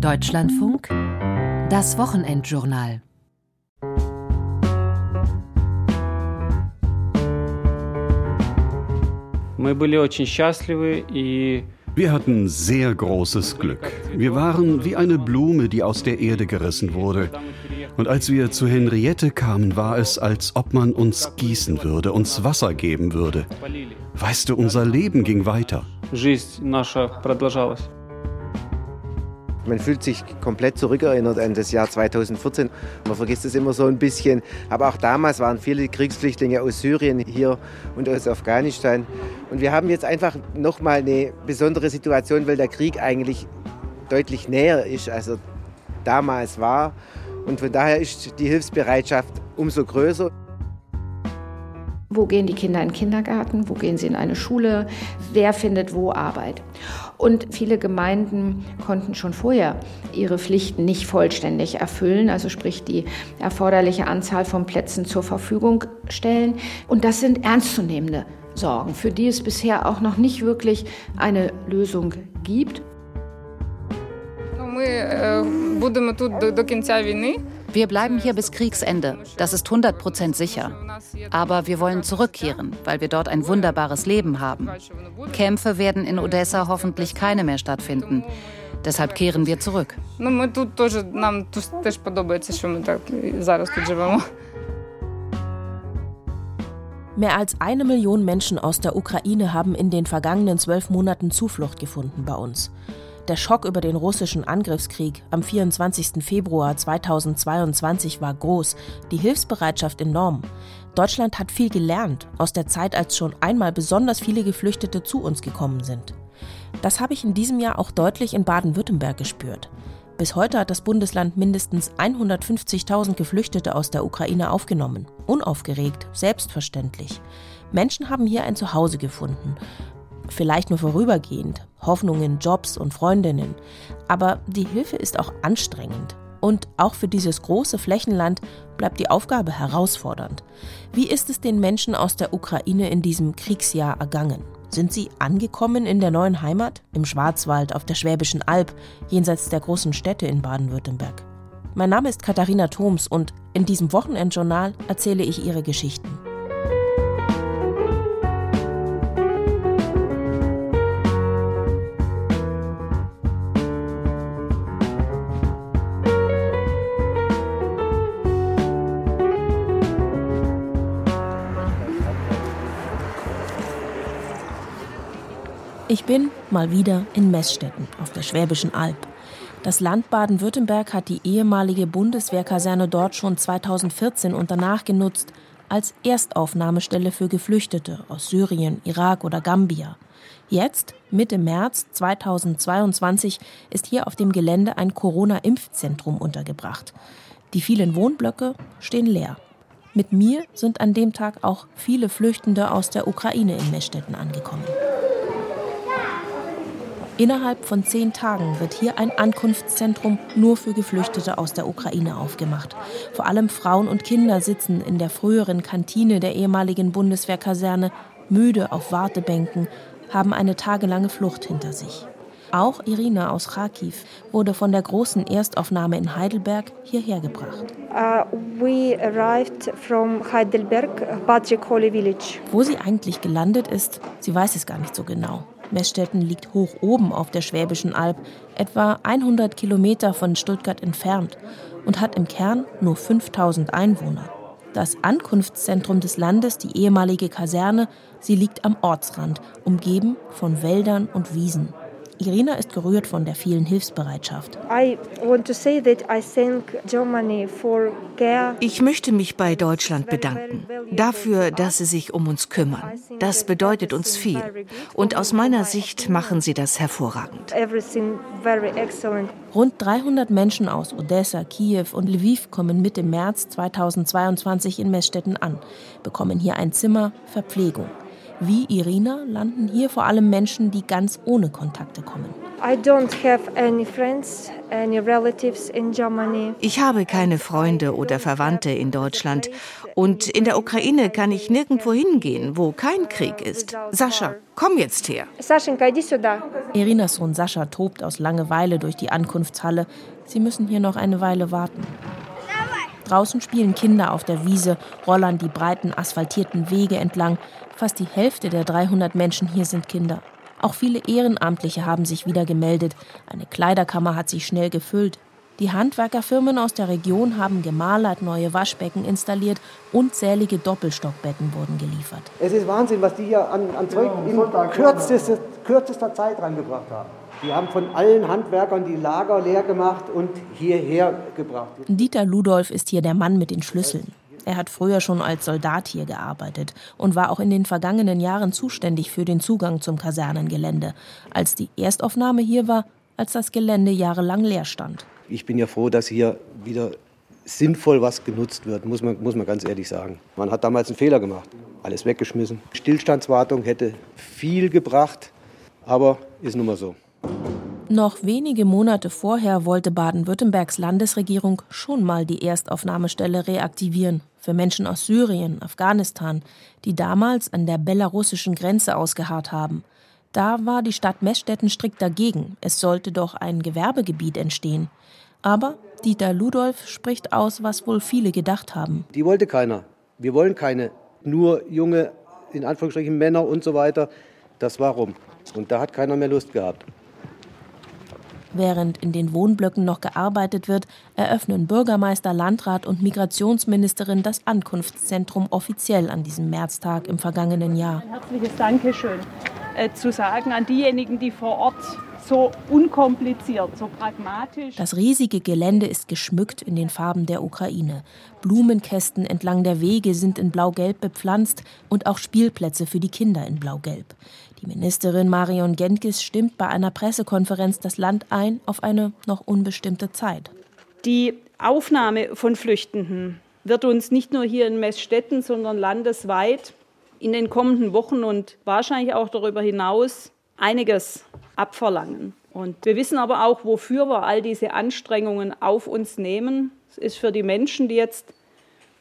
Deutschlandfunk Das Wochenendjournal Wir hatten sehr großes Glück. Wir waren wie eine Blume, die aus der Erde gerissen wurde. Und als wir zu Henriette kamen, war es, als ob man uns gießen würde, uns Wasser geben würde. Weißt du, unser Leben ging weiter. Man fühlt sich komplett zurückerinnert an das Jahr 2014. Man vergisst es immer so ein bisschen. Aber auch damals waren viele Kriegsflüchtlinge aus Syrien hier und aus Afghanistan. Und wir haben jetzt einfach nochmal eine besondere Situation, weil der Krieg eigentlich deutlich näher ist, als er damals war. Und von daher ist die Hilfsbereitschaft umso größer. Wo gehen die Kinder in den Kindergarten? Wo gehen sie in eine Schule? Wer findet wo Arbeit? Und viele Gemeinden konnten schon vorher ihre Pflichten nicht vollständig erfüllen, also sprich die erforderliche Anzahl von Plätzen zur Verfügung stellen. Und das sind ernstzunehmende Sorgen, für die es bisher auch noch nicht wirklich eine Lösung gibt. Wir bleiben hier bis Kriegsende. Das ist 100 Prozent sicher. Aber wir wollen zurückkehren, weil wir dort ein wunderbares Leben haben. Kämpfe werden in Odessa hoffentlich keine mehr stattfinden. Deshalb kehren wir zurück. Mehr als eine Million Menschen aus der Ukraine haben in den vergangenen zwölf Monaten Zuflucht gefunden bei uns. Der Schock über den russischen Angriffskrieg am 24. Februar 2022 war groß, die Hilfsbereitschaft enorm. Deutschland hat viel gelernt aus der Zeit, als schon einmal besonders viele Geflüchtete zu uns gekommen sind. Das habe ich in diesem Jahr auch deutlich in Baden-Württemberg gespürt. Bis heute hat das Bundesland mindestens 150.000 Geflüchtete aus der Ukraine aufgenommen. Unaufgeregt, selbstverständlich. Menschen haben hier ein Zuhause gefunden vielleicht nur vorübergehend, Hoffnungen, Jobs und Freundinnen. Aber die Hilfe ist auch anstrengend. Und auch für dieses große Flächenland bleibt die Aufgabe herausfordernd. Wie ist es den Menschen aus der Ukraine in diesem Kriegsjahr ergangen? Sind sie angekommen in der neuen Heimat? Im Schwarzwald, auf der Schwäbischen Alb, jenseits der großen Städte in Baden-Württemberg? Mein Name ist Katharina Thoms und in diesem Wochenendjournal erzähle ich ihre Geschichten. Ich bin mal wieder in Messstetten auf der Schwäbischen Alb. Das Land Baden-Württemberg hat die ehemalige Bundeswehrkaserne dort schon 2014 und danach genutzt als Erstaufnahmestelle für Geflüchtete aus Syrien, Irak oder Gambia. Jetzt, Mitte März 2022, ist hier auf dem Gelände ein Corona-Impfzentrum untergebracht. Die vielen Wohnblöcke stehen leer. Mit mir sind an dem Tag auch viele Flüchtende aus der Ukraine in Messstetten angekommen. Innerhalb von zehn Tagen wird hier ein Ankunftszentrum nur für Geflüchtete aus der Ukraine aufgemacht. Vor allem Frauen und Kinder sitzen in der früheren Kantine der ehemaligen Bundeswehrkaserne müde auf Wartebänken, haben eine tagelange Flucht hinter sich. Auch Irina aus Kharkiv wurde von der großen Erstaufnahme in Heidelberg hierher gebracht. Uh, Heidelberg, Wo sie eigentlich gelandet ist, sie weiß es gar nicht so genau. Meßstetten liegt hoch oben auf der Schwäbischen Alb, etwa 100 Kilometer von Stuttgart entfernt und hat im Kern nur 5000 Einwohner. Das Ankunftszentrum des Landes, die ehemalige Kaserne, sie liegt am Ortsrand, umgeben von Wäldern und Wiesen. Irina ist gerührt von der vielen Hilfsbereitschaft. Ich möchte mich bei Deutschland bedanken dafür, dass sie sich um uns kümmern. Das bedeutet uns viel. Und aus meiner Sicht machen sie das hervorragend. Rund 300 Menschen aus Odessa, Kiew und Lviv kommen Mitte März 2022 in Messstetten an, bekommen hier ein Zimmer, Verpflegung. Wie Irina landen hier vor allem Menschen, die ganz ohne Kontakte kommen. Ich habe keine Freunde oder Verwandte in Deutschland Und in der Ukraine kann ich nirgendwo hingehen, wo kein Krieg ist. Sascha, komm jetzt her. Irinas Sohn Sascha tobt aus Langeweile durch die Ankunftshalle. Sie müssen hier noch eine Weile warten. Draußen spielen Kinder auf der Wiese, rollern die breiten asphaltierten Wege entlang. Fast die Hälfte der 300 Menschen hier sind Kinder. Auch viele Ehrenamtliche haben sich wieder gemeldet. Eine Kleiderkammer hat sich schnell gefüllt. Die Handwerkerfirmen aus der Region haben gemalert, neue Waschbecken installiert, unzählige Doppelstockbetten wurden geliefert. Es ist Wahnsinn, was die hier an, an Zeug in kürzester, kürzester Zeit reingebracht haben. Die haben von allen Handwerkern die Lager leer gemacht und hierher gebracht. Dieter Ludolf ist hier der Mann mit den Schlüsseln. Er hat früher schon als Soldat hier gearbeitet und war auch in den vergangenen Jahren zuständig für den Zugang zum Kasernengelände, als die Erstaufnahme hier war, als das Gelände jahrelang leer stand ich bin ja froh, dass hier wieder sinnvoll was genutzt wird, muss man, muss man ganz ehrlich sagen. Man hat damals einen Fehler gemacht, alles weggeschmissen. Stillstandswartung hätte viel gebracht, aber ist nun mal so. Noch wenige Monate vorher wollte Baden-Württembergs Landesregierung schon mal die Erstaufnahmestelle reaktivieren für Menschen aus Syrien, Afghanistan, die damals an der belarussischen Grenze ausgeharrt haben. Da war die Stadt Meßstetten strikt dagegen. Es sollte doch ein Gewerbegebiet entstehen. Aber Dieter Ludolf spricht aus, was wohl viele gedacht haben. Die wollte keiner. Wir wollen keine nur junge, in Anführungsstrichen Männer und so weiter. Das war rum. Und da hat keiner mehr Lust gehabt. Während in den Wohnblöcken noch gearbeitet wird, eröffnen Bürgermeister, Landrat und Migrationsministerin das Ankunftszentrum offiziell an diesem Märztag im vergangenen Jahr. Ein herzliches Dankeschön äh, zu sagen an diejenigen, die vor Ort so unkompliziert, so pragmatisch. Das riesige Gelände ist geschmückt in den Farben der Ukraine. Blumenkästen entlang der Wege sind in blau-gelb bepflanzt und auch Spielplätze für die Kinder in blau-gelb. Die Ministerin Marion Genkis stimmt bei einer Pressekonferenz das Land ein auf eine noch unbestimmte Zeit. Die Aufnahme von Flüchtenden wird uns nicht nur hier in Messstetten, sondern landesweit in den kommenden Wochen und wahrscheinlich auch darüber hinaus einiges abverlangen. Und wir wissen aber auch, wofür wir all diese Anstrengungen auf uns nehmen. Es ist für die Menschen, die jetzt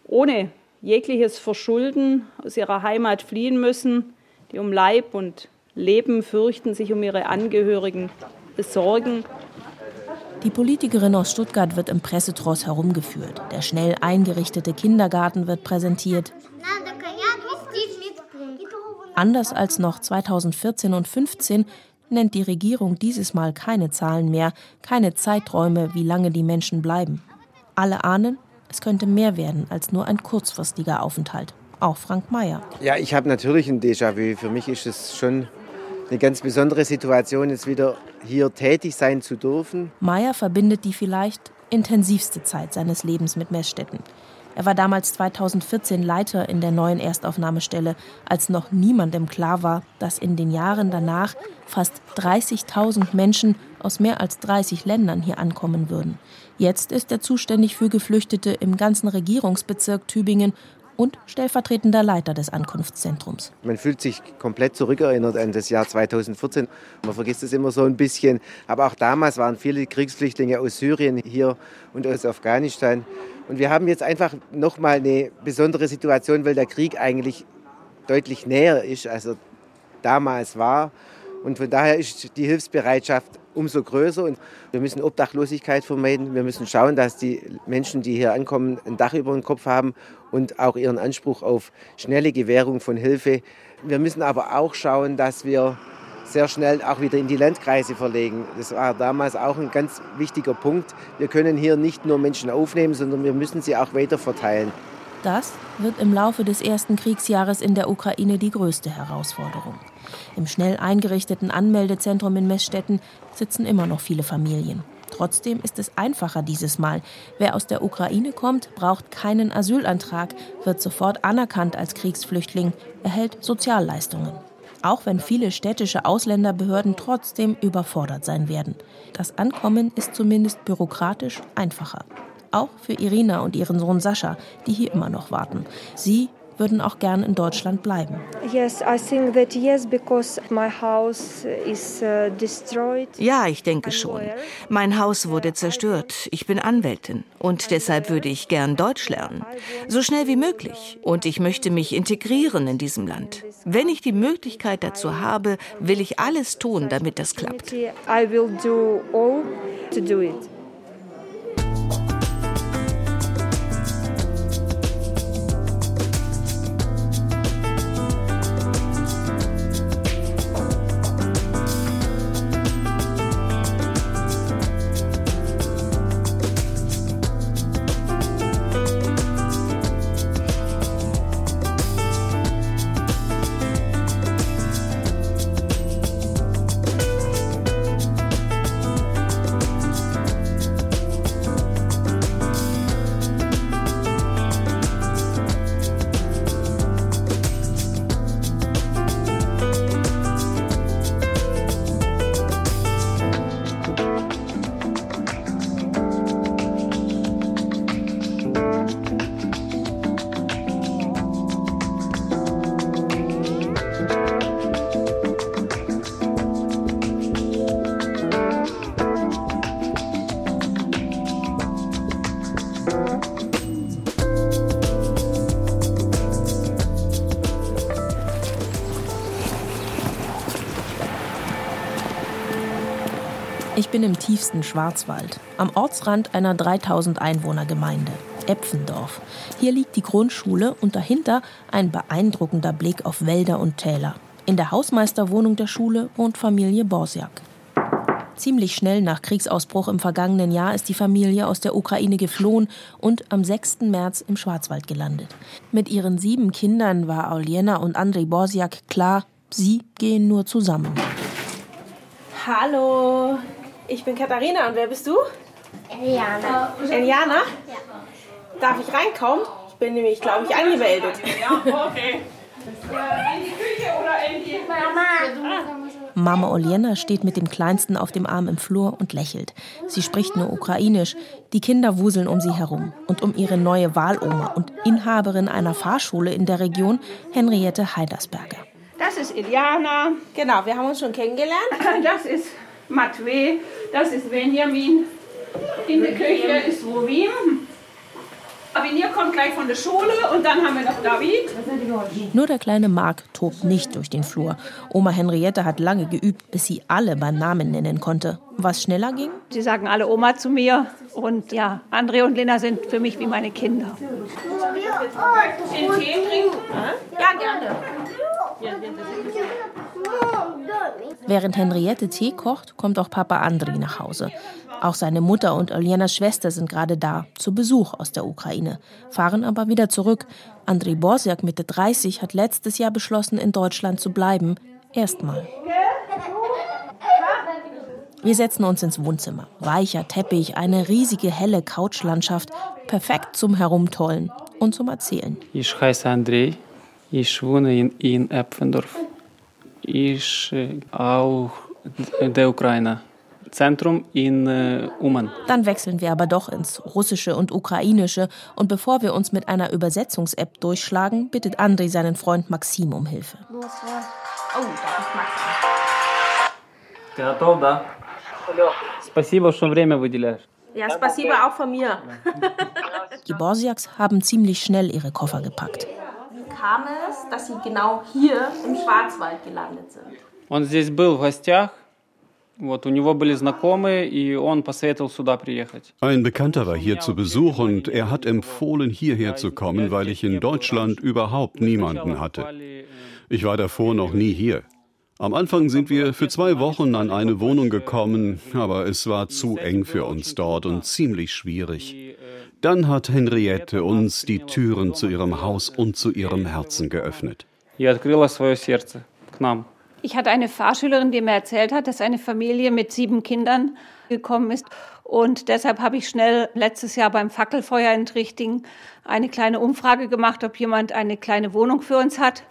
ohne jegliches Verschulden aus ihrer Heimat fliehen müssen, die um Leib und Leben fürchten, sich um ihre Angehörigen besorgen. Die Politikerin aus Stuttgart wird im Pressetross herumgeführt. Der schnell eingerichtete Kindergarten wird präsentiert. Anders als noch 2014 und 2015 nennt die Regierung dieses Mal keine Zahlen mehr, keine Zeiträume, wie lange die Menschen bleiben. Alle ahnen, es könnte mehr werden als nur ein kurzfristiger Aufenthalt. Auch Frank Mayer. Ja, ich habe natürlich ein Déjà-vu. Für mich ist es schon eine ganz besondere Situation, jetzt wieder hier tätig sein zu dürfen. Mayer verbindet die vielleicht intensivste Zeit seines Lebens mit Messstätten. Er war damals 2014 Leiter in der neuen Erstaufnahmestelle, als noch niemandem klar war, dass in den Jahren danach fast 30.000 Menschen aus mehr als 30 Ländern hier ankommen würden. Jetzt ist er zuständig für Geflüchtete im ganzen Regierungsbezirk Tübingen und stellvertretender Leiter des Ankunftszentrums. Man fühlt sich komplett zurückerinnert an das Jahr 2014. Man vergisst es immer so ein bisschen. Aber auch damals waren viele Kriegsflüchtlinge aus Syrien hier und aus Afghanistan. Und wir haben jetzt einfach nochmal eine besondere Situation, weil der Krieg eigentlich deutlich näher ist, als er damals war. Und von daher ist die Hilfsbereitschaft umso größer. Und wir müssen Obdachlosigkeit vermeiden. Wir müssen schauen, dass die Menschen, die hier ankommen, ein Dach über dem Kopf haben und auch ihren Anspruch auf schnelle Gewährung von Hilfe. Wir müssen aber auch schauen, dass wir sehr schnell auch wieder in die Landkreise verlegen. Das war damals auch ein ganz wichtiger Punkt. Wir können hier nicht nur Menschen aufnehmen, sondern wir müssen sie auch weiter verteilen. Das wird im Laufe des ersten Kriegsjahres in der Ukraine die größte Herausforderung. Im schnell eingerichteten Anmeldezentrum in Messstetten sitzen immer noch viele Familien. Trotzdem ist es einfacher dieses Mal. Wer aus der Ukraine kommt, braucht keinen Asylantrag, wird sofort anerkannt als Kriegsflüchtling, erhält Sozialleistungen auch wenn viele städtische Ausländerbehörden trotzdem überfordert sein werden. Das Ankommen ist zumindest bürokratisch einfacher. Auch für Irina und ihren Sohn Sascha, die hier immer noch warten. Sie würden auch gern in Deutschland bleiben. Ja, ich denke schon. Mein Haus wurde zerstört. Ich bin Anwältin und deshalb würde ich gern Deutsch lernen. So schnell wie möglich. Und ich möchte mich integrieren in diesem Land. Wenn ich die Möglichkeit dazu habe, will ich alles tun, damit das klappt. I will do all to do it. Bin im tiefsten Schwarzwald, am Ortsrand einer 3000 Einwohner Gemeinde, Epfendorf. Hier liegt die Grundschule und dahinter ein beeindruckender Blick auf Wälder und Täler. In der Hausmeisterwohnung der Schule wohnt Familie Borsiak. Ziemlich schnell nach Kriegsausbruch im vergangenen Jahr ist die Familie aus der Ukraine geflohen und am 6. März im Schwarzwald gelandet. Mit ihren sieben Kindern war Auliena und Andrei Borsiak klar, sie gehen nur zusammen. Hallo, ich bin Katharina und wer bist du? Eliana. Eliana? Ja. Darf ich reinkommen? Ich bin nämlich, glaube ich, angemeldet. Ja, okay. In die Küche oder in die Mama. Mama Oliena steht mit dem Kleinsten auf dem Arm im Flur und lächelt. Sie spricht nur Ukrainisch. Die Kinder wuseln um sie herum. Und um ihre neue Wahloma und Inhaberin einer Fahrschule in der Region, Henriette Heidersberger. Das ist Iliana. Genau, wir haben uns schon kennengelernt. Das ist Matvey, das ist Benjamin. In der Küche ist Rovim. Avenir kommt gleich von der Schule und dann haben wir noch David. Nur der kleine Mark tobt nicht durch den Flur. Oma Henriette hat lange geübt, bis sie alle beim Namen nennen konnte. Was schneller ging? Sie sagen alle Oma zu mir und ja, André und Lena sind für mich wie meine Kinder. Den Tee trinken? Ja, gerne. Während Henriette Tee kocht, kommt auch Papa Andri nach Hause. Auch seine Mutter und Oljenas Schwester sind gerade da, zu Besuch aus der Ukraine, fahren aber wieder zurück. Andrei Borsiak, Mitte 30, hat letztes Jahr beschlossen, in Deutschland zu bleiben. Erstmal. Wir setzen uns ins Wohnzimmer. Weicher Teppich, eine riesige helle Couchlandschaft, perfekt zum Herumtollen und zum Erzählen. Ich heiße Andrei, ich wohne in, in Eppendorf Ich äh, auch der Ukraine. Zentrum in äh, Uman. Dann wechseln wir aber doch ins Russische und Ukrainische. Und bevor wir uns mit einer Übersetzungs-App durchschlagen, bittet Andrei seinen Freund Maxim um Hilfe. Oh, da ist Maxim. Ты готов, да? Спасибо, что время выделяешь. Ja, spasiba auch von mir. Die Borsiaks haben ziemlich schnell ihre Koffer gepackt. Wie kam es, dass sie genau hier im Schwarzwald gelandet sind? Он здесь был в гостях, Вот, у него были знакомые, и он посоветовал сюда приехать. Ein Bekannter war hier zu Besuch und er hat empfohlen, hierher zu kommen, weil ich in Deutschland überhaupt niemanden hatte. Ich war davor noch nie hier. Am Anfang sind wir für zwei Wochen an eine Wohnung gekommen, aber es war zu eng für uns dort und ziemlich schwierig. Dann hat Henriette uns die Türen zu ihrem Haus und zu ihrem Herzen geöffnet. Ich hatte eine Fahrschülerin, die mir erzählt hat, dass eine Familie mit sieben Kindern gekommen ist. Und deshalb habe ich schnell letztes Jahr beim Fackelfeuer in Trichting eine kleine Umfrage gemacht, ob jemand eine kleine Wohnung für uns hat.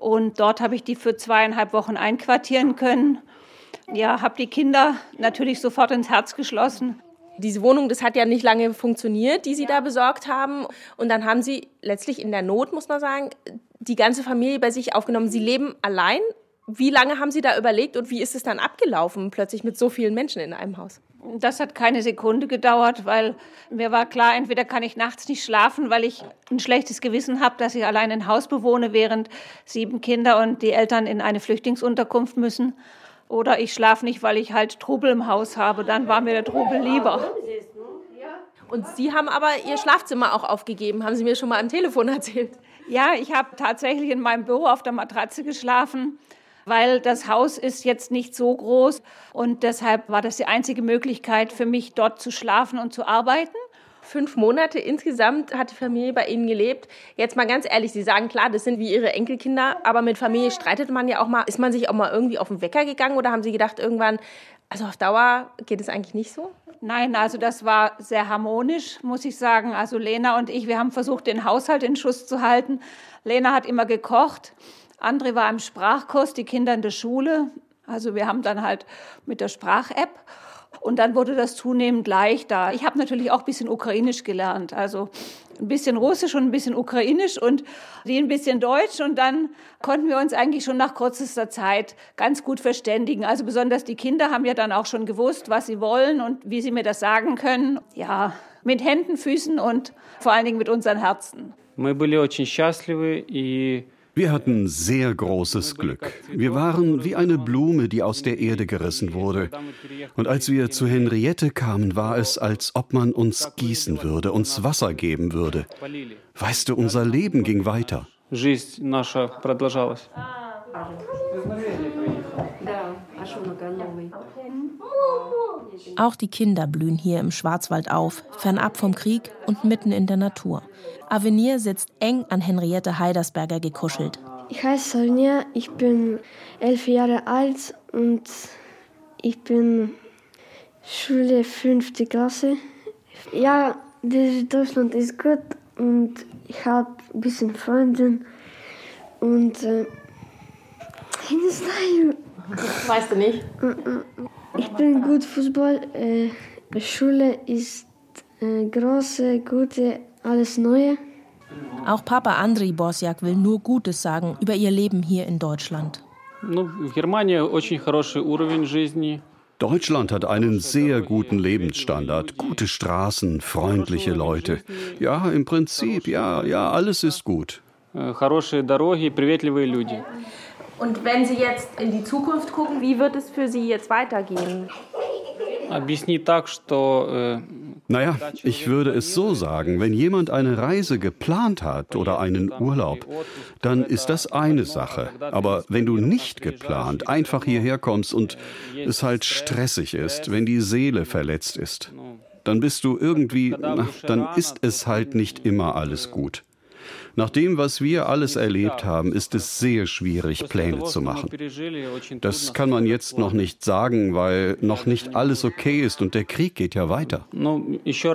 Und dort habe ich die für zweieinhalb Wochen einquartieren können. Ja, habe die Kinder natürlich sofort ins Herz geschlossen. Diese Wohnung, das hat ja nicht lange funktioniert, die Sie da besorgt haben. Und dann haben Sie letztlich in der Not, muss man sagen, die ganze Familie bei sich aufgenommen. Sie leben allein. Wie lange haben Sie da überlegt und wie ist es dann abgelaufen, plötzlich mit so vielen Menschen in einem Haus? Das hat keine Sekunde gedauert, weil mir war klar, entweder kann ich nachts nicht schlafen, weil ich ein schlechtes Gewissen habe, dass ich allein ein Haus bewohne, während sieben Kinder und die Eltern in eine Flüchtlingsunterkunft müssen. Oder ich schlafe nicht, weil ich halt Trubel im Haus habe. Dann war mir der Trubel lieber. Und Sie haben aber Ihr Schlafzimmer auch aufgegeben, haben Sie mir schon mal am Telefon erzählt. Ja, ich habe tatsächlich in meinem Büro auf der Matratze geschlafen weil das Haus ist jetzt nicht so groß und deshalb war das die einzige Möglichkeit für mich, dort zu schlafen und zu arbeiten. Fünf Monate insgesamt hat die Familie bei Ihnen gelebt. Jetzt mal ganz ehrlich, Sie sagen klar, das sind wie Ihre Enkelkinder, aber mit Familie streitet man ja auch mal. Ist man sich auch mal irgendwie auf den Wecker gegangen oder haben Sie gedacht irgendwann, also auf Dauer geht es eigentlich nicht so? Nein, also das war sehr harmonisch, muss ich sagen. Also Lena und ich, wir haben versucht, den Haushalt in Schuss zu halten. Lena hat immer gekocht. André war im Sprachkurs, die Kinder in der Schule. Also wir haben dann halt mit der Sprach-App und dann wurde das zunehmend leichter. Ich habe natürlich auch ein bisschen Ukrainisch gelernt, also ein bisschen Russisch und ein bisschen Ukrainisch und die ein bisschen Deutsch und dann konnten wir uns eigentlich schon nach kürzester Zeit ganz gut verständigen. Also besonders die Kinder haben ja dann auch schon gewusst, was sie wollen und wie sie mir das sagen können. Ja, mit Händen, Füßen und vor allen Dingen mit unseren Herzen. Мы были очень счастливы и wir hatten sehr großes Glück. Wir waren wie eine Blume, die aus der Erde gerissen wurde. Und als wir zu Henriette kamen, war es, als ob man uns gießen würde, uns Wasser geben würde. Weißt du, unser Leben ging weiter. Auch die Kinder blühen hier im Schwarzwald auf, fernab vom Krieg und mitten in der Natur. Avenir sitzt eng an Henriette Heidersberger gekuschelt. Ich heiße Sonja, ich bin elf Jahre alt und ich bin Schule fünfte Klasse. Ja, Deutschland ist gut und ich habe ein bisschen Freunde und äh, Weißt du nicht? Ich bin gut Fußball. Äh, Schule ist äh, große, gute, alles Neue. Auch Papa Andriy Bosjak will nur Gutes sagen über ihr Leben hier in Deutschland. Deutschland hat einen sehr guten Lebensstandard, gute Straßen, freundliche Leute. Ja, im Prinzip, ja, ja, alles ist gut. Хорошие дороги, приветливые люди. Und wenn Sie jetzt in die Zukunft gucken, wie wird es für Sie jetzt weitergehen? Э, naja, ich würde es so sagen, wenn jemand eine Reise geplant hat oder einen Urlaub, dann ist das eine Sache. Aber wenn du nicht geplant einfach hierher kommst und es halt stressig ist, wenn die Seele verletzt ist, dann bist du irgendwie, dann ist es halt nicht immer alles gut. Nach dem, was wir alles erlebt haben, ist es sehr schwierig, Pläne zu machen. Das kann man jetzt noch nicht sagen, weil noch nicht alles okay ist und der Krieg geht ja weiter. Еще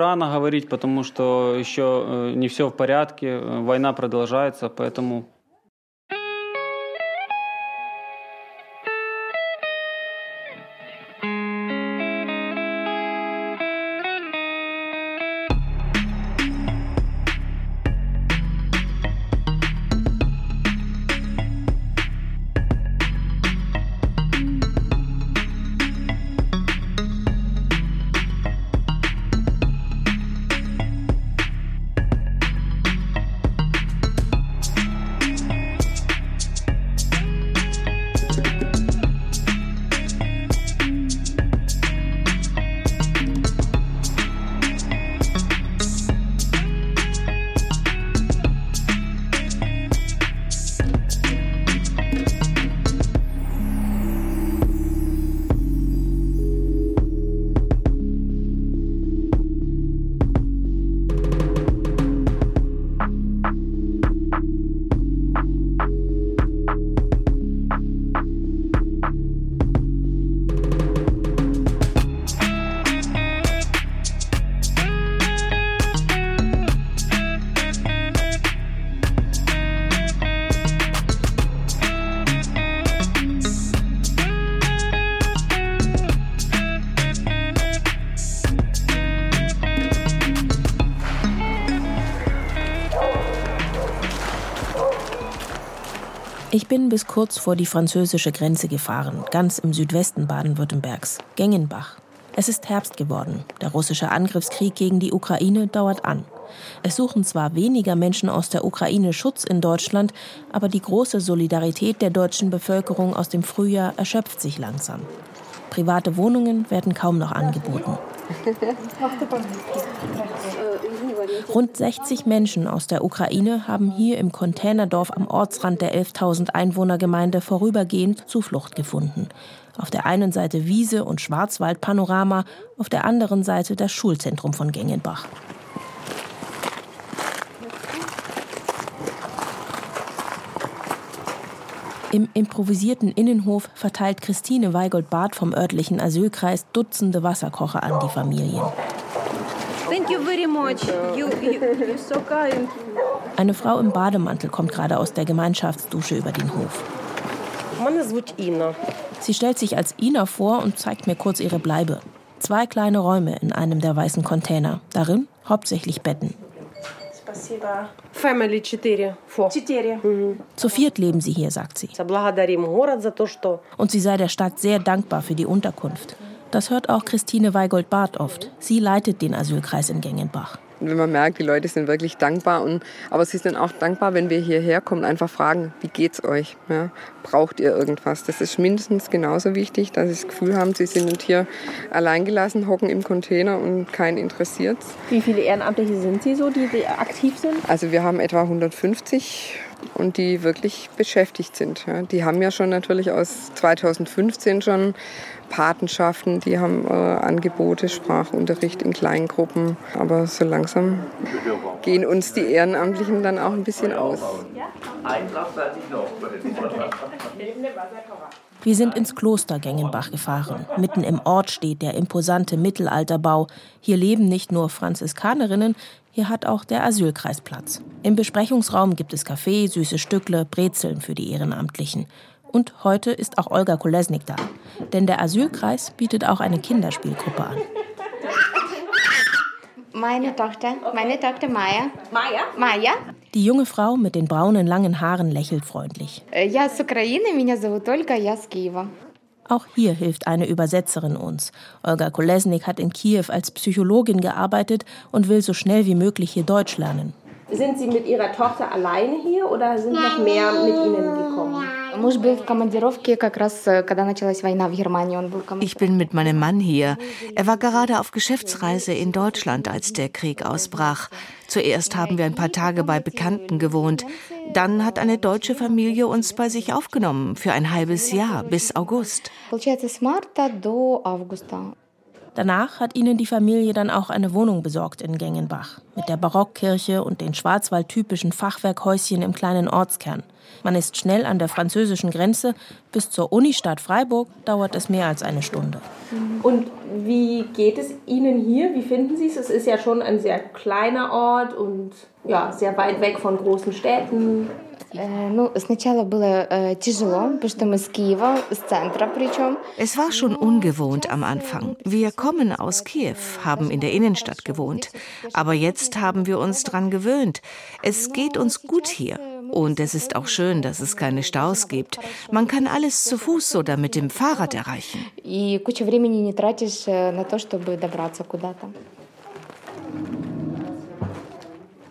bin bis kurz vor die französische Grenze gefahren, ganz im Südwesten Baden-Württembergs, Gengenbach. Es ist Herbst geworden. Der russische Angriffskrieg gegen die Ukraine dauert an. Es suchen zwar weniger Menschen aus der Ukraine Schutz in Deutschland, aber die große Solidarität der deutschen Bevölkerung aus dem Frühjahr erschöpft sich langsam. Private Wohnungen werden kaum noch angeboten. Rund 60 Menschen aus der Ukraine haben hier im Containerdorf am Ortsrand der 11.000 Einwohnergemeinde vorübergehend Zuflucht gefunden. Auf der einen Seite Wiese und Schwarzwaldpanorama, auf der anderen Seite das Schulzentrum von Gengenbach. Im improvisierten Innenhof verteilt Christine Weigold-Barth vom örtlichen Asylkreis Dutzende Wasserkocher an die Familien. Thank you very much. You, you, you're so kind. Eine Frau im Bademantel kommt gerade aus der Gemeinschaftsdusche über den Hof. Sie stellt sich als Ina vor und zeigt mir kurz ihre Bleibe. Zwei kleine Räume in einem der weißen Container, darin hauptsächlich Betten. Zu viert leben sie hier, sagt sie. Und sie sei der Stadt sehr dankbar für die Unterkunft. Das hört auch Christine Weigold-Barth oft. Sie leitet den Asylkreis in Gengenbach. Und wenn man merkt, die Leute sind wirklich dankbar. Und, aber sie sind auch dankbar, wenn wir hierher kommen, einfach fragen, wie geht's euch? Ja, braucht ihr irgendwas? Das ist mindestens genauso wichtig, dass sie das Gefühl haben, sie sind hier alleingelassen, hocken im Container und keinen interessiert. Wie viele Ehrenamtliche sind Sie so, die aktiv sind? Also wir haben etwa 150 und die wirklich beschäftigt sind. Ja. Die haben ja schon natürlich aus 2015 schon Patenschaften, die haben äh, Angebote, Sprachunterricht in kleinen Gruppen. Aber so langsam gehen uns die Ehrenamtlichen dann auch ein bisschen aus. Wir sind ins Kloster Gengenbach gefahren. Mitten im Ort steht der imposante Mittelalterbau. Hier leben nicht nur Franziskanerinnen, hier hat auch der Asylkreis Platz. Im Besprechungsraum gibt es Kaffee, süße Stückle, Brezeln für die Ehrenamtlichen. Und heute ist auch Olga Kolesnik da. Denn der Asylkreis bietet auch eine Kinderspielgruppe an. Meine Tochter, meine Tochter Maya. Maya? Maya. Die junge Frau mit den braunen langen Haaren lächelt freundlich. Я с Украины, меня зовут Ольга, я с Киева. auch hier hilft eine Übersetzerin uns. Olga Kolesnik hat in Kiew als Psychologin gearbeitet und will so schnell wie möglich hier Deutsch lernen. Sind Sie mit Ihrer Tochter alleine hier oder sind noch mehr mit Ihnen gekommen? Ich bin mit meinem Mann hier. Er war gerade auf Geschäftsreise in Deutschland, als der Krieg ausbrach. Zuerst haben wir ein paar Tage bei Bekannten gewohnt. Dann hat eine deutsche Familie uns bei sich aufgenommen für ein halbes Jahr bis August. Danach hat ihnen die Familie dann auch eine Wohnung besorgt in Gengenbach mit der Barockkirche und den Schwarzwald-typischen Fachwerkhäuschen im kleinen Ortskern. Man ist schnell an der französischen Grenze. Bis zur Unistadt Freiburg dauert es mehr als eine Stunde. Und wie geht es Ihnen hier? Wie finden Sie es? Es ist ja schon ein sehr kleiner Ort und ja, sehr weit weg von großen Städten. Es war schon ungewohnt am Anfang. Wir kommen aus Kiew, haben in der Innenstadt gewohnt. Aber jetzt haben wir uns dran gewöhnt. Es geht uns gut hier. Und es ist auch schön, dass es keine Staus gibt. Man kann alles zu Fuß oder mit dem Fahrrad erreichen.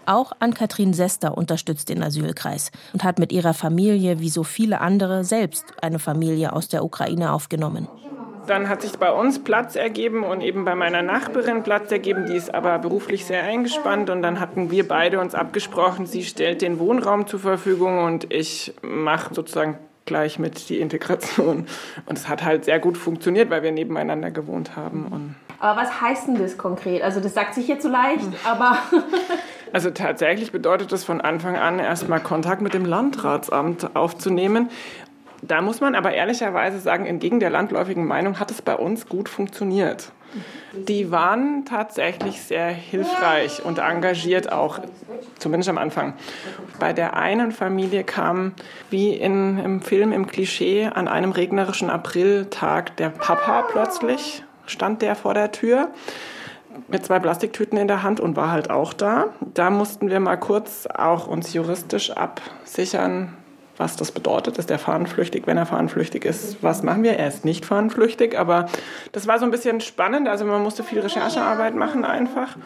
Auch Ann-Kathrin Sester unterstützt den Asylkreis und hat mit ihrer Familie, wie so viele andere, selbst eine Familie aus der Ukraine aufgenommen. Dann hat sich bei uns Platz ergeben und eben bei meiner Nachbarin Platz ergeben. Die ist aber beruflich sehr eingespannt und dann hatten wir beide uns abgesprochen, sie stellt den Wohnraum zur Verfügung und ich mache sozusagen gleich mit die Integration. Und es hat halt sehr gut funktioniert, weil wir nebeneinander gewohnt haben. Und aber was heißt denn das konkret? Also das sagt sich jetzt so leicht, aber... Also tatsächlich bedeutet das von Anfang an erstmal Kontakt mit dem Landratsamt aufzunehmen. Da muss man aber ehrlicherweise sagen, entgegen der landläufigen Meinung hat es bei uns gut funktioniert. Die waren tatsächlich sehr hilfreich und engagiert auch, zumindest am Anfang. Bei der einen Familie kam, wie in, im Film, im Klischee, an einem regnerischen Apriltag der Papa plötzlich, stand der vor der Tür mit zwei Plastiktüten in der Hand und war halt auch da. Da mussten wir mal kurz auch uns juristisch absichern, was das bedeutet. Ist er fahnenflüchtig? Wenn er fahnenflüchtig ist, was machen wir? Er ist nicht fahnenflüchtig, aber das war so ein bisschen spannend. Also man musste viel Recherchearbeit machen einfach.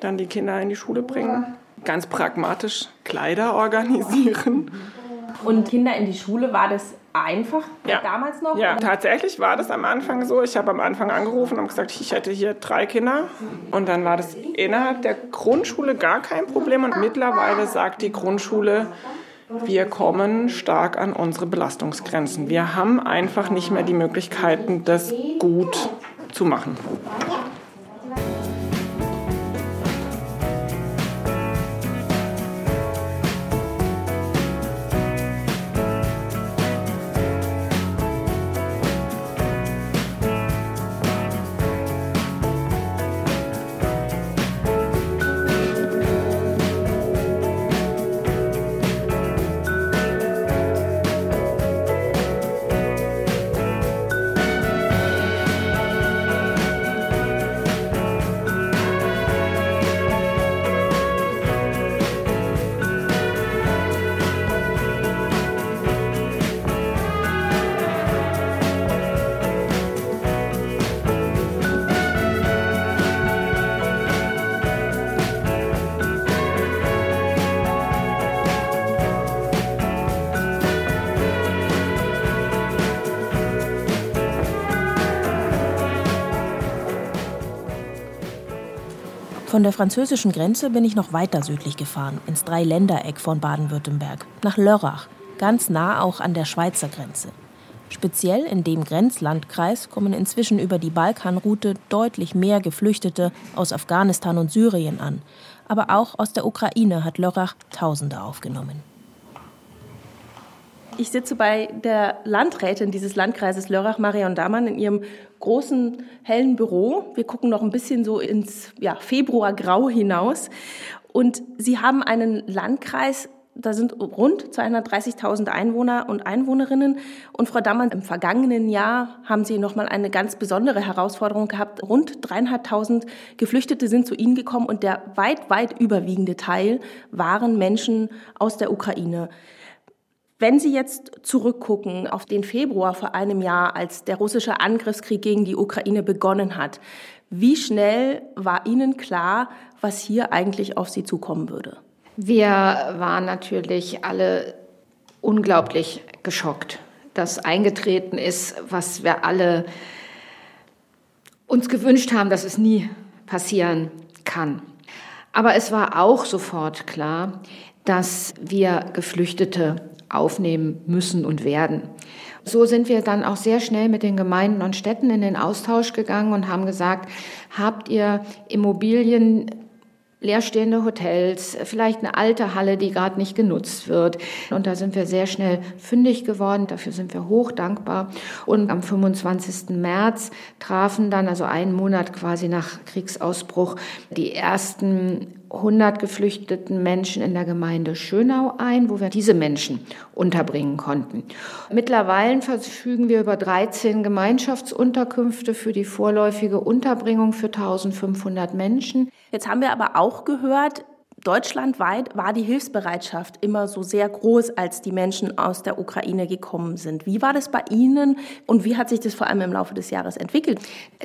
Dann die Kinder in die Schule bringen. Ganz pragmatisch Kleider organisieren. Und Kinder in die Schule, war das einfach ja. damals noch? Ja, tatsächlich war das am Anfang so. Ich habe am Anfang angerufen und gesagt, ich hätte hier drei Kinder. Und dann war das innerhalb der Grundschule gar kein Problem. Und mittlerweile sagt die Grundschule, wir kommen stark an unsere Belastungsgrenzen. Wir haben einfach nicht mehr die Möglichkeiten, das gut zu machen. Von der französischen Grenze bin ich noch weiter südlich gefahren, ins Dreiländereck von Baden-Württemberg, nach Lörrach, ganz nah auch an der Schweizer Grenze. Speziell in dem Grenzlandkreis kommen inzwischen über die Balkanroute deutlich mehr Geflüchtete aus Afghanistan und Syrien an. Aber auch aus der Ukraine hat Lörrach Tausende aufgenommen. Ich sitze bei der Landrätin dieses Landkreises Lörrach, Marion Damann, in ihrem großen, hellen Büro. Wir gucken noch ein bisschen so ins ja, Februargrau hinaus. Und Sie haben einen Landkreis, da sind rund 230.000 Einwohner und Einwohnerinnen. Und Frau Dammann, im vergangenen Jahr haben Sie noch mal eine ganz besondere Herausforderung gehabt. Rund dreieinhalbtausend Geflüchtete sind zu Ihnen gekommen und der weit, weit überwiegende Teil waren Menschen aus der Ukraine. Wenn Sie jetzt zurückgucken auf den Februar vor einem Jahr, als der russische Angriffskrieg gegen die Ukraine begonnen hat, wie schnell war Ihnen klar, was hier eigentlich auf Sie zukommen würde? Wir waren natürlich alle unglaublich geschockt, dass eingetreten ist, was wir alle uns gewünscht haben, dass es nie passieren kann. Aber es war auch sofort klar, dass wir Geflüchtete aufnehmen müssen und werden. So sind wir dann auch sehr schnell mit den Gemeinden und Städten in den Austausch gegangen und haben gesagt, habt ihr Immobilien, leerstehende Hotels, vielleicht eine alte Halle, die gerade nicht genutzt wird. Und da sind wir sehr schnell fündig geworden. Dafür sind wir hoch dankbar. Und am 25. März trafen dann, also einen Monat quasi nach Kriegsausbruch, die ersten 100 geflüchteten Menschen in der Gemeinde Schönau ein, wo wir diese Menschen unterbringen konnten. Mittlerweile verfügen wir über 13 Gemeinschaftsunterkünfte für die vorläufige Unterbringung für 1500 Menschen. Jetzt haben wir aber auch gehört, Deutschlandweit war die Hilfsbereitschaft immer so sehr groß, als die Menschen aus der Ukraine gekommen sind. Wie war das bei Ihnen und wie hat sich das vor allem im Laufe des Jahres entwickelt?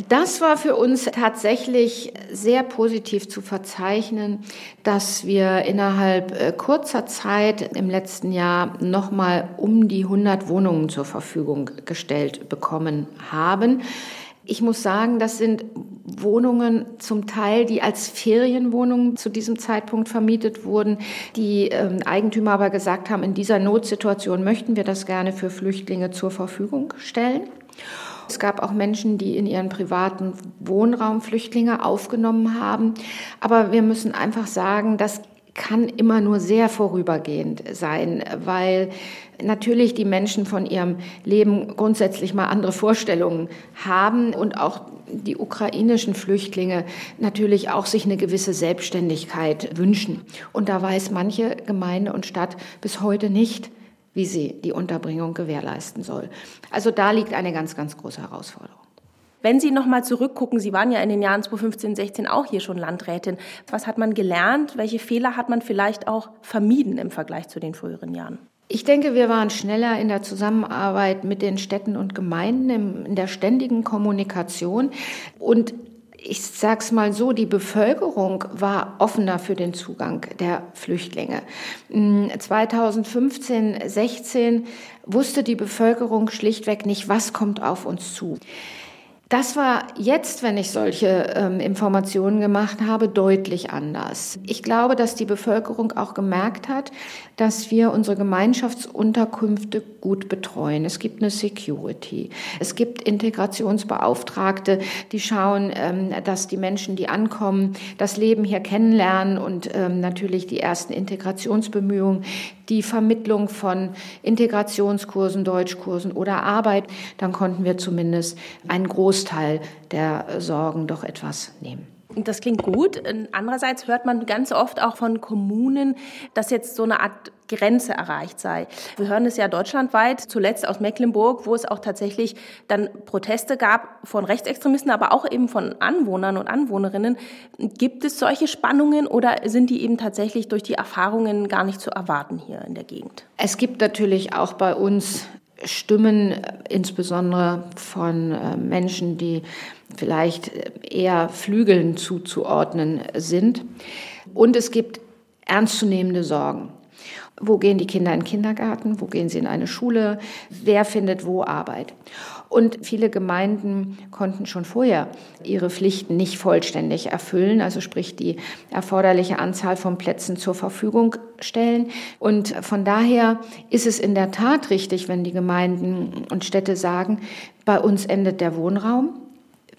Das war für uns tatsächlich sehr positiv zu verzeichnen, dass wir innerhalb äh, kurzer Zeit im letzten Jahr nochmal um die 100 Wohnungen zur Verfügung gestellt bekommen haben. Ich muss sagen, das sind Wohnungen zum Teil, die als Ferienwohnungen zu diesem Zeitpunkt vermietet wurden, die ähm, Eigentümer aber gesagt haben, in dieser Notsituation möchten wir das gerne für Flüchtlinge zur Verfügung stellen. Es gab auch Menschen, die in ihren privaten Wohnraum Flüchtlinge aufgenommen haben. Aber wir müssen einfach sagen, das kann immer nur sehr vorübergehend sein, weil natürlich die Menschen von ihrem Leben grundsätzlich mal andere Vorstellungen haben und auch die ukrainischen Flüchtlinge natürlich auch sich eine gewisse Selbstständigkeit wünschen. Und da weiß manche Gemeinde und Stadt bis heute nicht, wie sie die Unterbringung gewährleisten soll. Also da liegt eine ganz, ganz große Herausforderung. Wenn Sie noch mal zurückgucken, Sie waren ja in den Jahren 2015, 16 auch hier schon Landrätin. Was hat man gelernt? Welche Fehler hat man vielleicht auch vermieden im Vergleich zu den früheren Jahren? Ich denke, wir waren schneller in der Zusammenarbeit mit den Städten und Gemeinden, in der ständigen Kommunikation. Und ich sage es mal so, die Bevölkerung war offener für den Zugang der Flüchtlinge. 2015, hm, 16 wusste die Bevölkerung schlichtweg nicht, was kommt auf uns zu. Das war jetzt, wenn ich solche ähm, Informationen gemacht habe, deutlich anders. Ich glaube, dass die Bevölkerung auch gemerkt hat, dass wir unsere Gemeinschaftsunterkünfte gut betreuen. Es gibt eine Security. Es gibt Integrationsbeauftragte, die schauen, ähm, dass die Menschen, die ankommen, das Leben hier kennenlernen und ähm, natürlich die ersten Integrationsbemühungen, die Vermittlung von Integrationskursen, Deutschkursen oder Arbeit. Dann konnten wir zumindest einen Großteil der Sorgen doch etwas nehmen. Das klingt gut. Andererseits hört man ganz oft auch von Kommunen, dass jetzt so eine Art Grenze erreicht sei. Wir hören es ja deutschlandweit, zuletzt aus Mecklenburg, wo es auch tatsächlich dann Proteste gab von Rechtsextremisten, aber auch eben von Anwohnern und Anwohnerinnen. Gibt es solche Spannungen oder sind die eben tatsächlich durch die Erfahrungen gar nicht zu erwarten hier in der Gegend? Es gibt natürlich auch bei uns Stimmen, insbesondere von äh, Menschen, die vielleicht eher Flügeln zuzuordnen sind. Und es gibt ernstzunehmende Sorgen. Wo gehen die Kinder in den Kindergarten? Wo gehen sie in eine Schule? Wer findet wo Arbeit? Und viele Gemeinden konnten schon vorher ihre Pflichten nicht vollständig erfüllen, also sprich die erforderliche Anzahl von Plätzen zur Verfügung stellen. Und von daher ist es in der Tat richtig, wenn die Gemeinden und Städte sagen, bei uns endet der Wohnraum.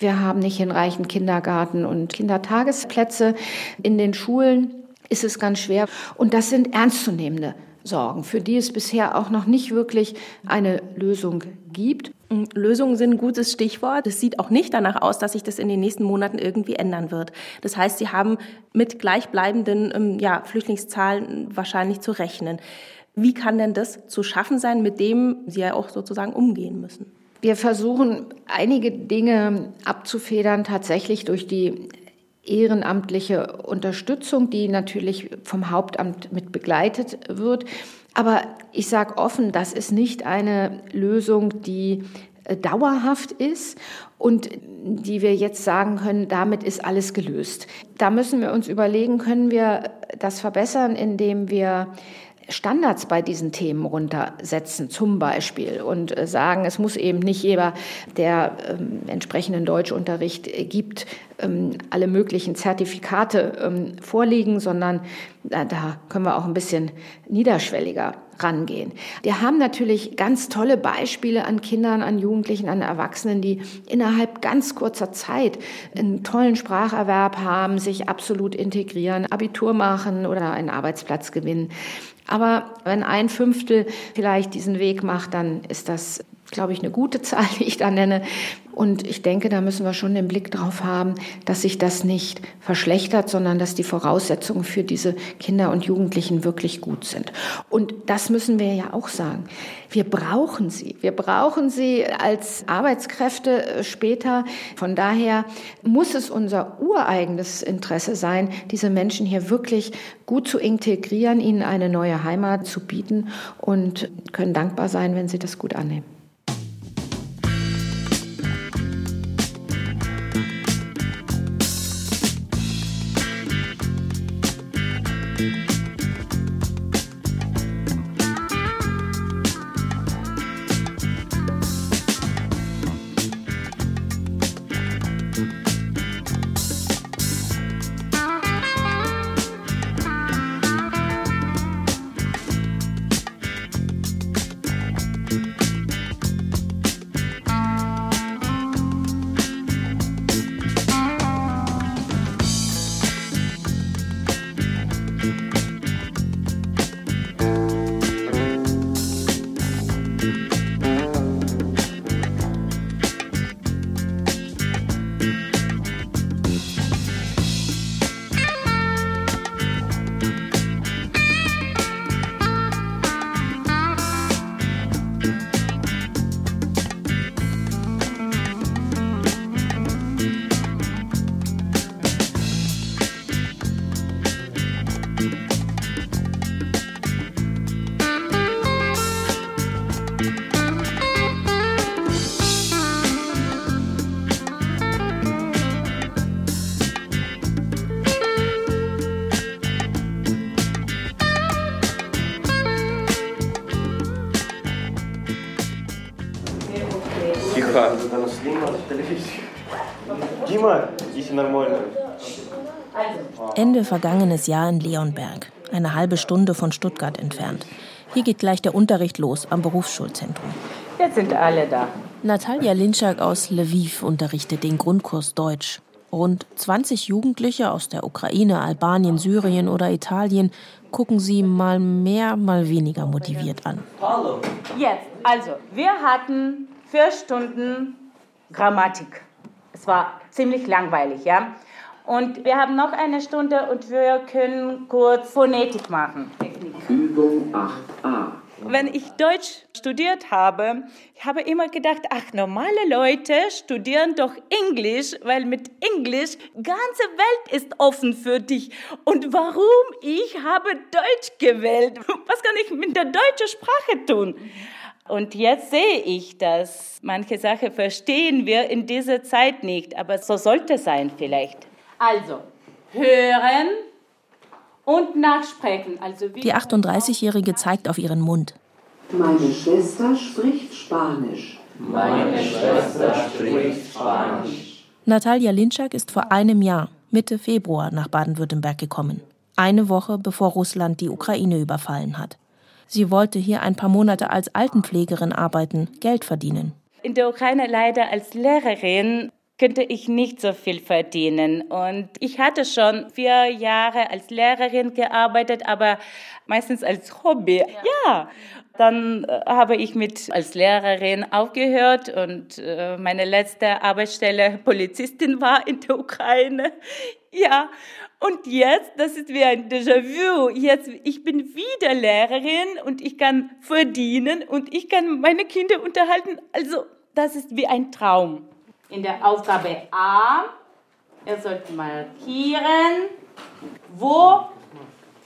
Wir haben nicht hinreichend Kindergarten und Kindertagesplätze in den Schulen ist es ganz schwer. Und das sind ernstzunehmende Sorgen, für die es bisher auch noch nicht wirklich eine Lösung gibt. Mm, Lösungen sind ein gutes Stichwort. Es sieht auch nicht danach aus, dass sich das in den nächsten Monaten irgendwie ändern wird. Das heißt, Sie haben mit gleichbleibenden ähm, ja, Flüchtlingszahlen wahrscheinlich zu rechnen. Wie kann denn das zu schaffen sein, mit dem Sie ja auch sozusagen umgehen müssen? Wir versuchen einige Dinge abzufedern, tatsächlich durch die ehrenamtliche Unterstützung, die natürlich vom Hauptamt mit begleitet wird. Aber ich sage offen, das ist nicht eine Lösung, die äh, dauerhaft ist und die wir jetzt sagen können, damit ist alles gelöst. Da müssen wir uns überlegen, können wir das verbessern, indem wir Standards bei diesen Themen runtersetzen, zum Beispiel, und äh, sagen, es muss eben nicht jeder, der ähm, entsprechenden Deutschunterricht gibt, ähm, alle möglichen Zertifikate ähm, vorliegen, sondern äh, da können wir auch ein bisschen niederschwelliger rangehen. Wir haben natürlich ganz tolle Beispiele an Kindern, an Jugendlichen, an Erwachsenen, die innerhalb ganz kurzer Zeit einen tollen Spracherwerb haben, sich absolut integrieren, Abitur machen oder einen Arbeitsplatz gewinnen. Aber wenn ein Fünftel vielleicht diesen Weg macht, dann ist das glaube ich, eine gute Zahl, die ich da nenne. Und ich denke, da müssen wir schon den Blick drauf haben, dass sich das nicht verschlechtert, sondern dass die Voraussetzungen für diese Kinder und Jugendlichen wirklich gut sind. Und das müssen wir ja auch sagen. Wir brauchen sie. Wir brauchen sie als Arbeitskräfte äh, später. Von daher muss es unser ureigenes Interesse sein, diese Menschen hier wirklich gut zu integrieren, ihnen eine neue Heimat zu bieten und können dankbar sein, wenn sie das gut annehmen. Thank Ende vergangenes Jahr in Leonberg, eine halbe Stunde von Stuttgart entfernt. Hier geht gleich der Unterricht los am Berufsschulzentrum. Jetzt sind alle da. Natalia Linschak aus Lviv unterrichtet den Grundkurs Deutsch. Rund 20 Jugendliche aus der Ukraine, Albanien, Syrien oder Italien gucken sie mal mehr, mal weniger motiviert an. Jetzt, also, wir hatten vier Stunden Grammatik. Es war ziemlich langweilig, ja. Und wir haben noch eine Stunde und wir können kurz Phonetik machen. Übung 8a. Wenn ich Deutsch studiert habe, ich habe immer gedacht, ach, normale Leute studieren doch Englisch, weil mit Englisch ganze Welt ist offen für dich. Und warum ich habe Deutsch gewählt? Was kann ich mit der deutschen Sprache tun? Und jetzt sehe ich, dass manche Sachen verstehen wir in dieser Zeit nicht, aber so sollte es sein vielleicht. Also, hören, und nachsprechen. Also die 38-Jährige zeigt auf ihren Mund. Meine Schwester spricht Spanisch. Meine Schwester spricht Spanisch. Natalia Linschak ist vor einem Jahr, Mitte Februar, nach Baden-Württemberg gekommen. Eine Woche bevor Russland die Ukraine überfallen hat. Sie wollte hier ein paar Monate als Altenpflegerin arbeiten, Geld verdienen. In der Ukraine leider als Lehrerin könnte ich nicht so viel verdienen. Und ich hatte schon vier Jahre als Lehrerin gearbeitet, aber meistens als Hobby. Ja. ja. Dann äh, habe ich mit als Lehrerin aufgehört und äh, meine letzte Arbeitsstelle Polizistin war in der Ukraine. Ja, und jetzt, das ist wie ein Déjà-vu. Jetzt, ich bin wieder Lehrerin und ich kann verdienen und ich kann meine Kinder unterhalten. Also, das ist wie ein Traum in der Aufgabe A, ihr sollt markieren, wo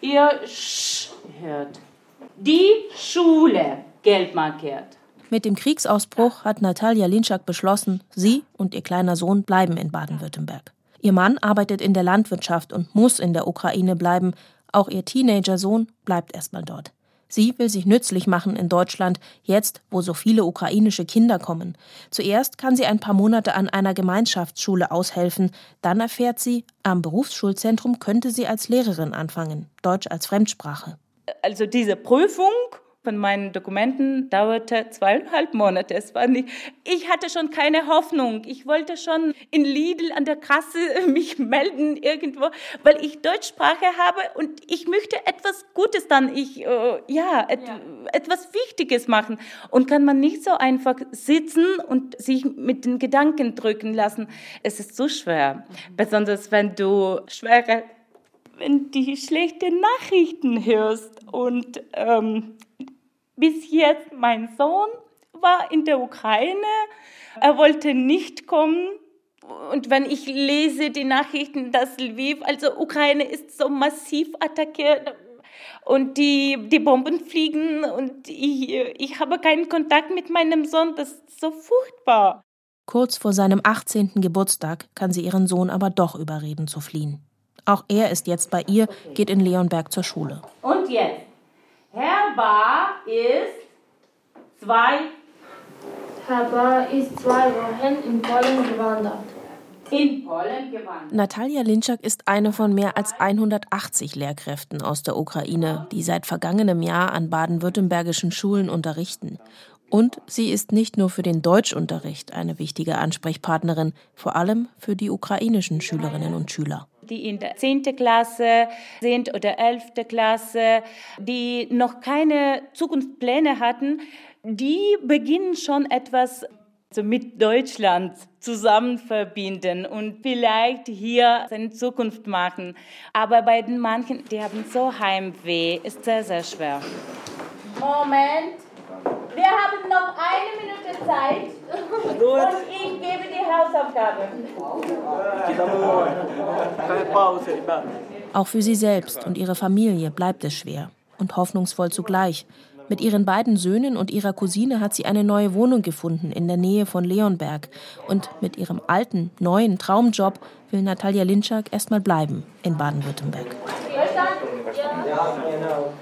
ihr Sch hört. Die Schule gelb markiert. Mit dem Kriegsausbruch hat Natalia Linschak beschlossen, sie und ihr kleiner Sohn bleiben in Baden-Württemberg. Ihr Mann arbeitet in der Landwirtschaft und muss in der Ukraine bleiben. Auch ihr Teenager-Sohn bleibt erstmal dort. Sie will sich nützlich machen in Deutschland, jetzt, wo so viele ukrainische Kinder kommen. Zuerst kann sie ein paar Monate an einer Gemeinschaftsschule aushelfen. Dann erfährt sie, am Berufsschulzentrum könnte sie als Lehrerin anfangen, Deutsch als Fremdsprache. Also diese Prüfung von meinen Dokumenten dauerte zweieinhalb Monate. Es war nicht, ich hatte schon keine Hoffnung. Ich wollte schon in Lidl an der Kasse mich melden irgendwo, weil ich Deutschsprache habe und ich möchte etwas Gutes dann, ich, äh, ja, et, ja, etwas Wichtiges machen. Und kann man nicht so einfach sitzen und sich mit den Gedanken drücken lassen. Es ist so schwer. Mhm. Besonders wenn du schwere wenn du schlechte Nachrichten hörst und ähm, bis jetzt mein Sohn war in der Ukraine. Er wollte nicht kommen. Und wenn ich lese die Nachrichten, dass Lviv, also Ukraine ist so massiv attackiert und die, die Bomben fliegen und ich, ich habe keinen Kontakt mit meinem Sohn, das ist so furchtbar. Kurz vor seinem 18. Geburtstag kann sie ihren Sohn aber doch überreden zu fliehen. Auch er ist jetzt bei ihr, geht in Leonberg zur Schule. Und jetzt? Herr Bar ist zwei. Herr Bar ist zwei Wochen in Polen gewandert. In Polen gewandert. Natalia Linczak ist eine von mehr als 180 Lehrkräften aus der Ukraine, die seit vergangenem Jahr an baden-württembergischen Schulen unterrichten. Und sie ist nicht nur für den Deutschunterricht eine wichtige Ansprechpartnerin, vor allem für die ukrainischen Schülerinnen und Schüler die in der 10. Klasse sind oder 11. Klasse, die noch keine Zukunftspläne hatten, die beginnen schon etwas mit Deutschland zusammen verbinden und vielleicht hier eine Zukunft machen. Aber bei den manchen, die haben so Heimweh, ist sehr, sehr schwer. Moment. Wir haben noch eine Minute Zeit und ich gebe die Hausaufgabe. Auch für sie selbst und ihre Familie bleibt es schwer und hoffnungsvoll zugleich. Mit ihren beiden Söhnen und ihrer Cousine hat sie eine neue Wohnung gefunden in der Nähe von Leonberg. Und mit ihrem alten, neuen Traumjob will Natalia Linczak erstmal bleiben in Baden-Württemberg. Verstanden? Ja, genau.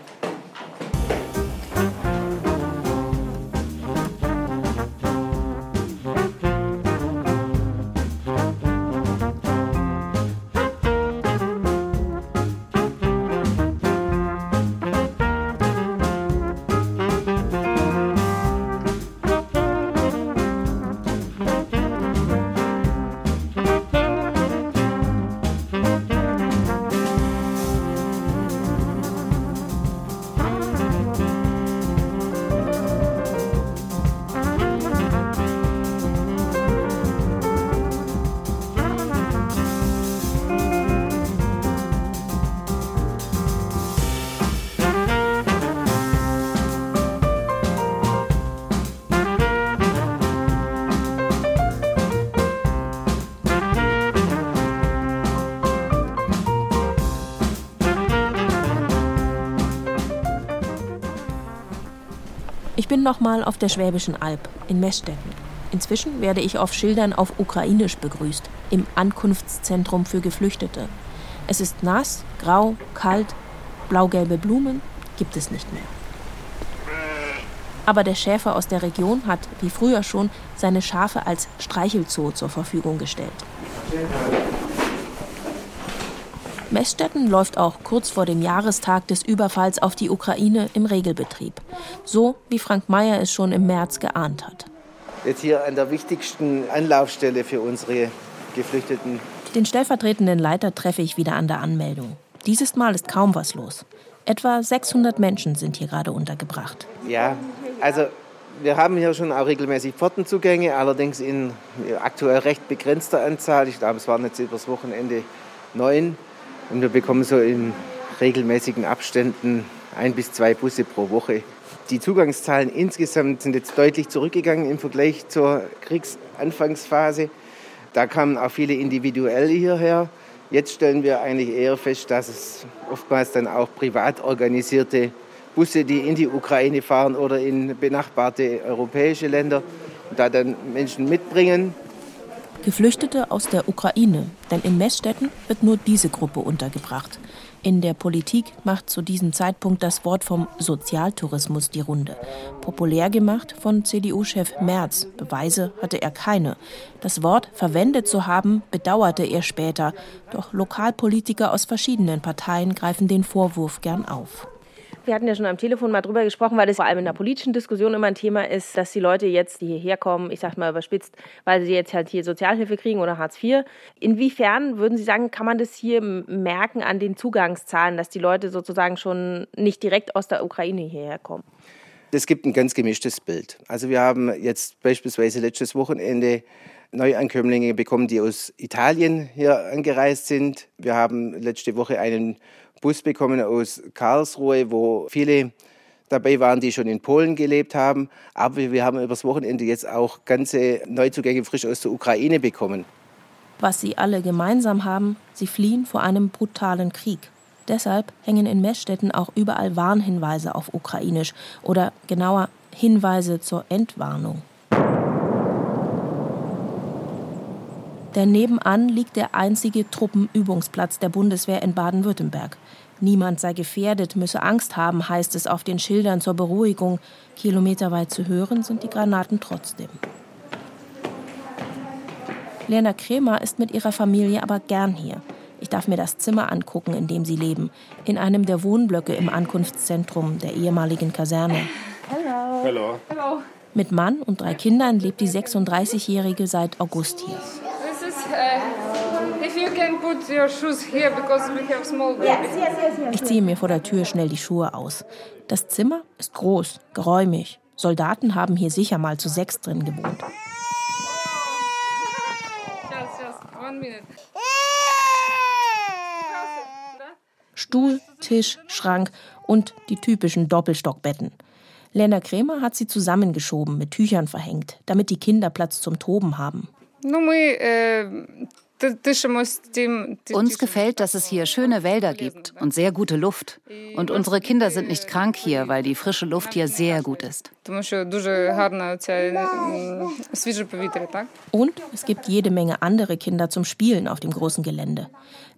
Bin nochmal auf der Schwäbischen Alb in Meßstetten. Inzwischen werde ich auf Schildern auf Ukrainisch begrüßt, im Ankunftszentrum für Geflüchtete. Es ist nass, grau, kalt, blau-gelbe Blumen gibt es nicht mehr. Aber der Schäfer aus der Region hat, wie früher schon, seine Schafe als Streichelzoo zur Verfügung gestellt. Messstetten läuft auch kurz vor dem Jahrestag des Überfalls auf die Ukraine im Regelbetrieb. So wie Frank Mayer es schon im März geahnt hat. Jetzt hier an der wichtigsten Anlaufstelle für unsere Geflüchteten. Den stellvertretenden Leiter treffe ich wieder an der Anmeldung. Dieses Mal ist kaum was los. Etwa 600 Menschen sind hier gerade untergebracht. Ja, also wir haben hier schon auch regelmäßig Pfortenzugänge, allerdings in aktuell recht begrenzter Anzahl. Ich glaube, es waren jetzt übers Wochenende neun. Und wir bekommen so in regelmäßigen Abständen ein bis zwei Busse pro Woche. Die Zugangszahlen insgesamt sind jetzt deutlich zurückgegangen im Vergleich zur Kriegsanfangsphase. Da kamen auch viele individuell hierher. Jetzt stellen wir eigentlich eher fest, dass es oftmals dann auch privat organisierte Busse, die in die Ukraine fahren oder in benachbarte europäische Länder, da dann Menschen mitbringen, Geflüchtete aus der Ukraine, denn in Messstätten wird nur diese Gruppe untergebracht. In der Politik macht zu diesem Zeitpunkt das Wort vom Sozialtourismus die Runde. Populär gemacht von CDU-Chef Merz. Beweise hatte er keine. Das Wort verwendet zu haben, bedauerte er später. Doch Lokalpolitiker aus verschiedenen Parteien greifen den Vorwurf gern auf. Wir hatten ja schon am Telefon mal drüber gesprochen, weil es vor allem in der politischen Diskussion immer ein Thema ist, dass die Leute jetzt, die hierher kommen, ich sag mal überspitzt, weil sie jetzt halt hier Sozialhilfe kriegen oder Hartz IV. Inwiefern würden Sie sagen, kann man das hier merken an den Zugangszahlen, dass die Leute sozusagen schon nicht direkt aus der Ukraine hierher kommen? Es gibt ein ganz gemischtes Bild. Also wir haben jetzt beispielsweise letztes Wochenende Neuankömmlinge bekommen, die aus Italien hier angereist sind. Wir haben letzte Woche einen Bus bekommen aus Karlsruhe, wo viele dabei waren, die schon in Polen gelebt haben. Aber wir haben übers Wochenende jetzt auch ganze Neuzugänge frisch aus der Ukraine bekommen. Was sie alle gemeinsam haben, sie fliehen vor einem brutalen Krieg. Deshalb hängen in Messstätten auch überall Warnhinweise auf Ukrainisch oder genauer Hinweise zur Entwarnung. Denn nebenan liegt der einzige Truppenübungsplatz der Bundeswehr in Baden-Württemberg. Niemand sei gefährdet, müsse Angst haben, heißt es auf den Schildern zur Beruhigung. Kilometerweit zu hören sind die Granaten trotzdem. Lena Kremer ist mit ihrer Familie aber gern hier. Ich darf mir das Zimmer angucken, in dem sie leben, in einem der Wohnblöcke im Ankunftszentrum der ehemaligen Kaserne. Hallo. Hallo. Hallo. Mit Mann und drei Kindern lebt die 36-Jährige seit August hier. Ich ziehe mir vor der Tür schnell die Schuhe aus. Das Zimmer ist groß, geräumig. Soldaten haben hier sicher mal zu sechs drin gewohnt. Stuhl, Tisch, Schrank und die typischen Doppelstockbetten. Lena Krämer hat sie zusammengeschoben, mit Tüchern verhängt, damit die Kinder Platz zum Toben haben. Uns gefällt, dass es hier schöne Wälder gibt und sehr gute Luft. Und unsere Kinder sind nicht krank hier, weil die frische Luft hier sehr gut ist. Und es gibt jede Menge andere Kinder zum Spielen auf dem großen Gelände.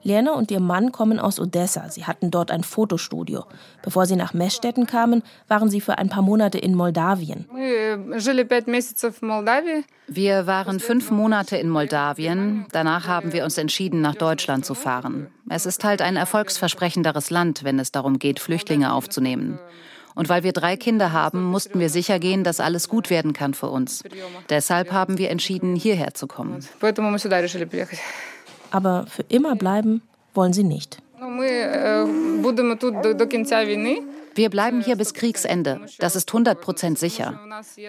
Lena und ihr Mann kommen aus Odessa. Sie hatten dort ein Fotostudio. Bevor sie nach Messstetten kamen, waren sie für ein paar Monate in Moldawien. Wir waren fünf Monate in Moldawien. Danach haben wir uns entschieden, nach Deutschland zu fahren. Es ist halt ein erfolgsversprechenderes Land, wenn es darum geht, Flüchtlinge aufzunehmen. Und weil wir drei Kinder haben, mussten wir sicher gehen, dass alles gut werden kann für uns. Deshalb haben wir entschieden, hierher zu kommen. Aber für immer bleiben wollen sie nicht. Wir bleiben hier bis Kriegsende. Das ist 100 Prozent sicher.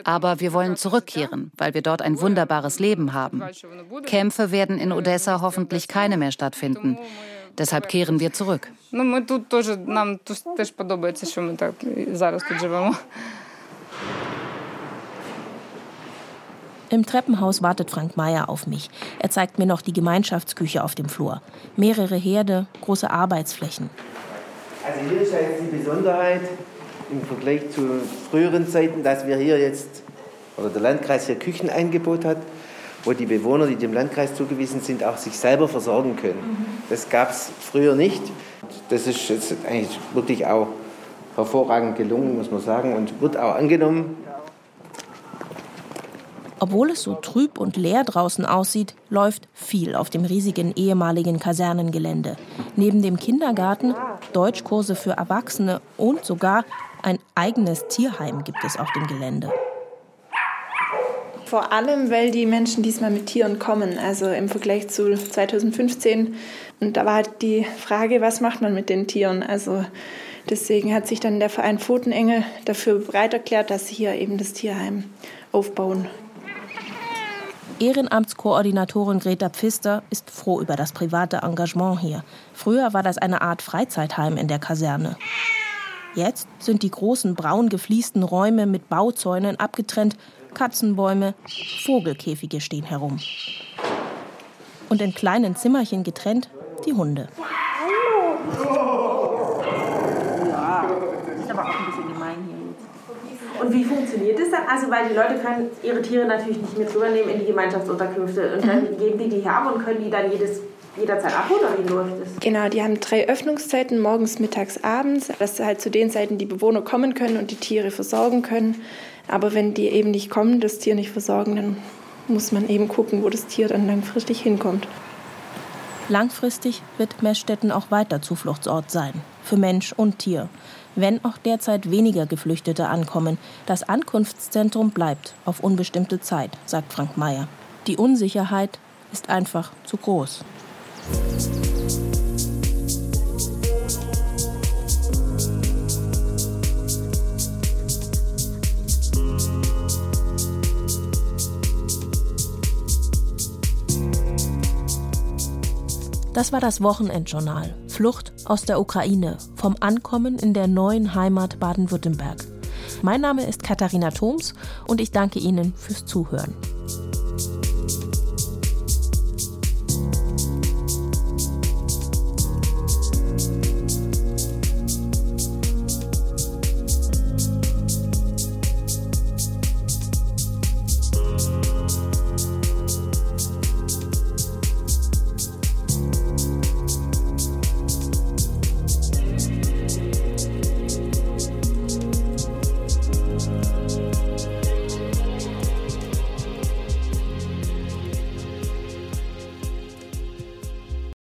Aber wir wollen zurückkehren, weil wir dort ein wunderbares Leben haben. Kämpfe werden in Odessa hoffentlich keine mehr stattfinden. Deshalb kehren wir zurück. Im Treppenhaus wartet Frank Meyer auf mich. Er zeigt mir noch die Gemeinschaftsküche auf dem Flur. Mehrere Herde, große Arbeitsflächen. Also hier ist jetzt die Besonderheit, im Vergleich zu früheren Zeiten, dass wir hier jetzt, oder der Landkreis hier Küchenangebot hat, wo die Bewohner, die dem Landkreis zugewiesen sind, auch sich selber versorgen können. Das gab es früher nicht. Das ist jetzt eigentlich wirklich auch hervorragend gelungen, muss man sagen, und wird auch angenommen. Obwohl es so trüb und leer draußen aussieht, läuft viel auf dem riesigen ehemaligen Kasernengelände. Neben dem Kindergarten, Deutschkurse für Erwachsene und sogar ein eigenes Tierheim gibt es auf dem Gelände. Vor allem, weil die Menschen diesmal mit Tieren kommen, also im Vergleich zu 2015. Und da war halt die Frage, was macht man mit den Tieren? Also deswegen hat sich dann der Verein Pfotenengel dafür bereit erklärt, dass sie hier eben das Tierheim aufbauen. Ehrenamtskoordinatorin Greta Pfister ist froh über das private Engagement hier. Früher war das eine Art Freizeitheim in der Kaserne. Jetzt sind die großen braun gefliesten Räume mit Bauzäunen abgetrennt, Katzenbäume, Vogelkäfige stehen herum. Und in kleinen Zimmerchen getrennt die Hunde. Ja, ist aber auch ein bisschen gemein hier. Und wie funktioniert das dann? Also, weil die Leute können ihre Tiere natürlich nicht mit rübernehmen in die Gemeinschaftsunterkünfte. Und dann geben die die hier ab und können die dann jedes, jederzeit abholen oder wie läuft das? Genau, die haben drei Öffnungszeiten, morgens, mittags, abends, dass halt zu den Zeiten die Bewohner kommen können und die Tiere versorgen können. Aber wenn die eben nicht kommen, das Tier nicht versorgen, dann muss man eben gucken, wo das Tier dann langfristig hinkommt. Langfristig wird Meßstetten auch weiter Zufluchtsort sein, für Mensch und Tier. Wenn auch derzeit weniger Geflüchtete ankommen, das Ankunftszentrum bleibt auf unbestimmte Zeit, sagt Frank Mayer. Die Unsicherheit ist einfach zu groß. Das war das Wochenendjournal. Flucht aus der Ukraine. Vom Ankommen in der neuen Heimat Baden-Württemberg. Mein Name ist Katharina Thoms und ich danke Ihnen fürs Zuhören.